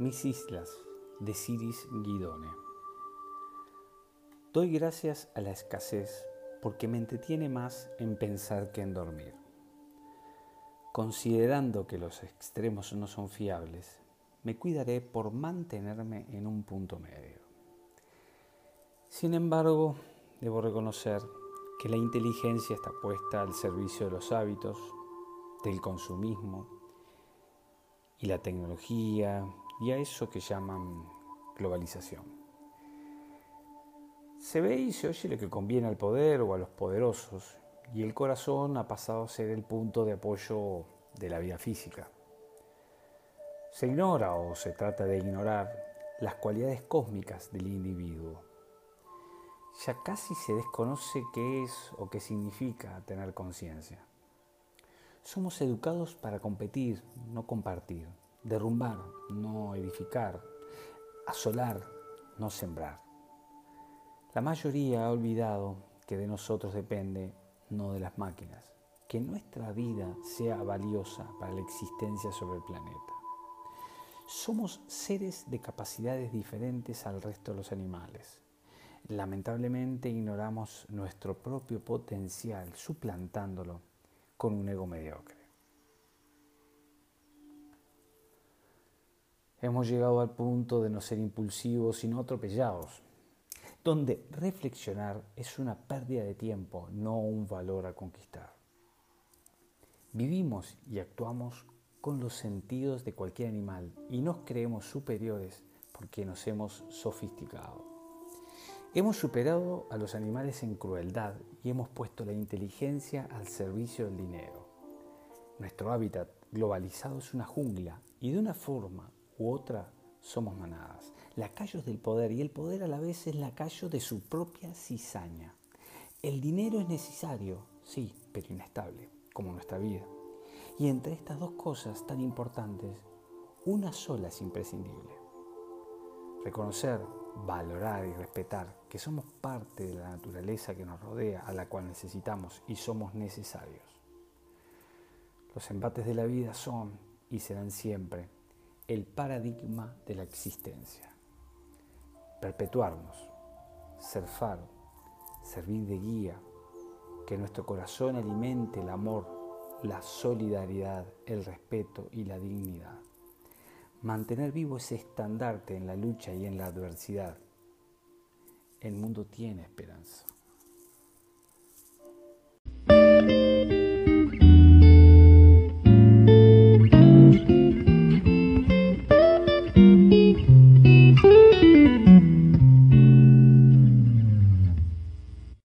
Mis islas de Ciris Guidone. Doy gracias a la escasez porque me entretiene más en pensar que en dormir. Considerando que los extremos no son fiables, me cuidaré por mantenerme en un punto medio. Sin embargo, debo reconocer que la inteligencia está puesta al servicio de los hábitos, del consumismo y la tecnología y a eso que llaman globalización. Se ve y se oye lo que conviene al poder o a los poderosos y el corazón ha pasado a ser el punto de apoyo de la vida física. Se ignora o se trata de ignorar las cualidades cósmicas del individuo ya casi se desconoce qué es o qué significa tener conciencia. Somos educados para competir, no compartir, derrumbar, no edificar, asolar, no sembrar. La mayoría ha olvidado que de nosotros depende, no de las máquinas, que nuestra vida sea valiosa para la existencia sobre el planeta. Somos seres de capacidades diferentes al resto de los animales lamentablemente ignoramos nuestro propio potencial suplantándolo con un ego mediocre. Hemos llegado al punto de no ser impulsivos sino atropellados, donde reflexionar es una pérdida de tiempo, no un valor a conquistar. Vivimos y actuamos con los sentidos de cualquier animal y nos creemos superiores porque nos hemos sofisticado. Hemos superado a los animales en crueldad y hemos puesto la inteligencia al servicio del dinero. Nuestro hábitat globalizado es una jungla y de una forma u otra somos manadas, lacayos del poder y el poder a la vez es lacayo de su propia cizaña. El dinero es necesario, sí, pero inestable, como nuestra vida. Y entre estas dos cosas tan importantes, una sola es imprescindible. Reconocer valorar y respetar que somos parte de la naturaleza que nos rodea, a la cual necesitamos y somos necesarios. Los embates de la vida son y serán siempre el paradigma de la existencia. Perpetuarnos, ser faro, servir de guía, que nuestro corazón alimente el amor, la solidaridad, el respeto y la dignidad mantener vivo ese estandarte en la lucha y en la adversidad. El mundo tiene esperanza.